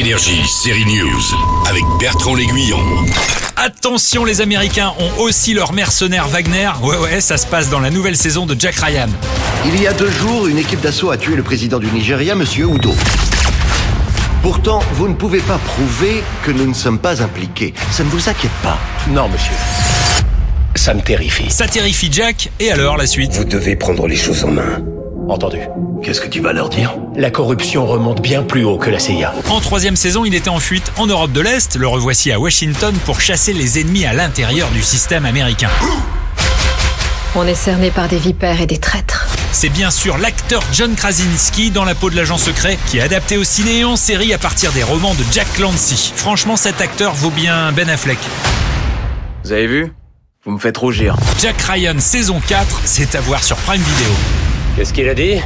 Énergie, série News, avec Bertrand L'Aiguillon. Attention, les Américains ont aussi leur mercenaire Wagner. Ouais, ouais, ça se passe dans la nouvelle saison de Jack Ryan. Il y a deux jours, une équipe d'assaut a tué le président du Nigeria, Monsieur Udo. Pourtant, vous ne pouvez pas prouver que nous ne sommes pas impliqués. Ça ne vous inquiète pas. Non, monsieur. Ça me terrifie. Ça terrifie Jack, et alors la suite? Vous devez prendre les choses en main. Entendu. Qu'est-ce que tu vas leur dire? La corruption remonte bien plus haut que la CIA. En troisième saison, il était en fuite en Europe de l'Est. Le revoici à Washington pour chasser les ennemis à l'intérieur du système américain. On est cerné par des vipères et des traîtres. C'est bien sûr l'acteur John Krasinski dans la peau de l'agent secret qui est adapté au ciné et en série à partir des romans de Jack Clancy. Franchement, cet acteur vaut bien Ben Affleck. Vous avez vu? Vous me faites rougir. Jack Ryan saison 4, c'est à voir sur Prime Video. Qu'est-ce qu'il a dit?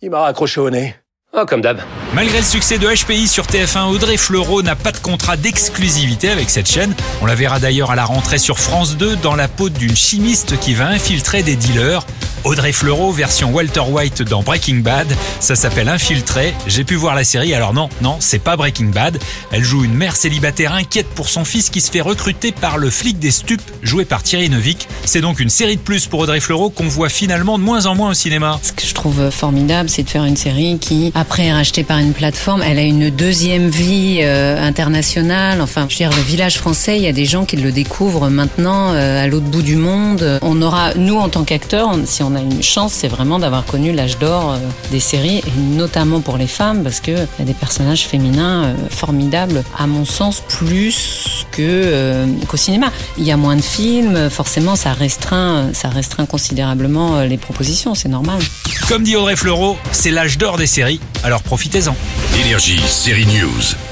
Il m'a raccroché au nez. Oh, comme d'hab. Malgré le succès de HPI sur TF1, Audrey Fleurot n'a pas de contrat d'exclusivité avec cette chaîne. On la verra d'ailleurs à la rentrée sur France 2 dans la peau d'une chimiste qui va infiltrer des dealers. Audrey Fleurot, version Walter White dans Breaking Bad. Ça s'appelle Infiltré. J'ai pu voir la série, alors non, non, c'est pas Breaking Bad. Elle joue une mère célibataire inquiète pour son fils qui se fait recruter par le flic des stupes, joué par Thierry Neuvik. C'est donc une série de plus pour Audrey Fleurot qu'on voit finalement de moins en moins au cinéma. Trouve formidable, c'est de faire une série qui, après est rachetée par une plateforme, elle a une deuxième vie euh, internationale. Enfin, je veux dire, le village français, il y a des gens qui le découvrent maintenant euh, à l'autre bout du monde. On aura, nous, en tant qu'acteurs, si on a une chance, c'est vraiment d'avoir connu l'âge d'or euh, des séries, et notamment pour les femmes, parce qu'il y a des personnages féminins formidables, à mon sens, plus qu'au cinéma. Il y a moins de films, forcément, ça restreint, ça restreint considérablement les propositions, c'est normal. Comme dit Audrey Fleurot, c'est l'âge d'or des séries, alors profitez-en. Énergie, série News.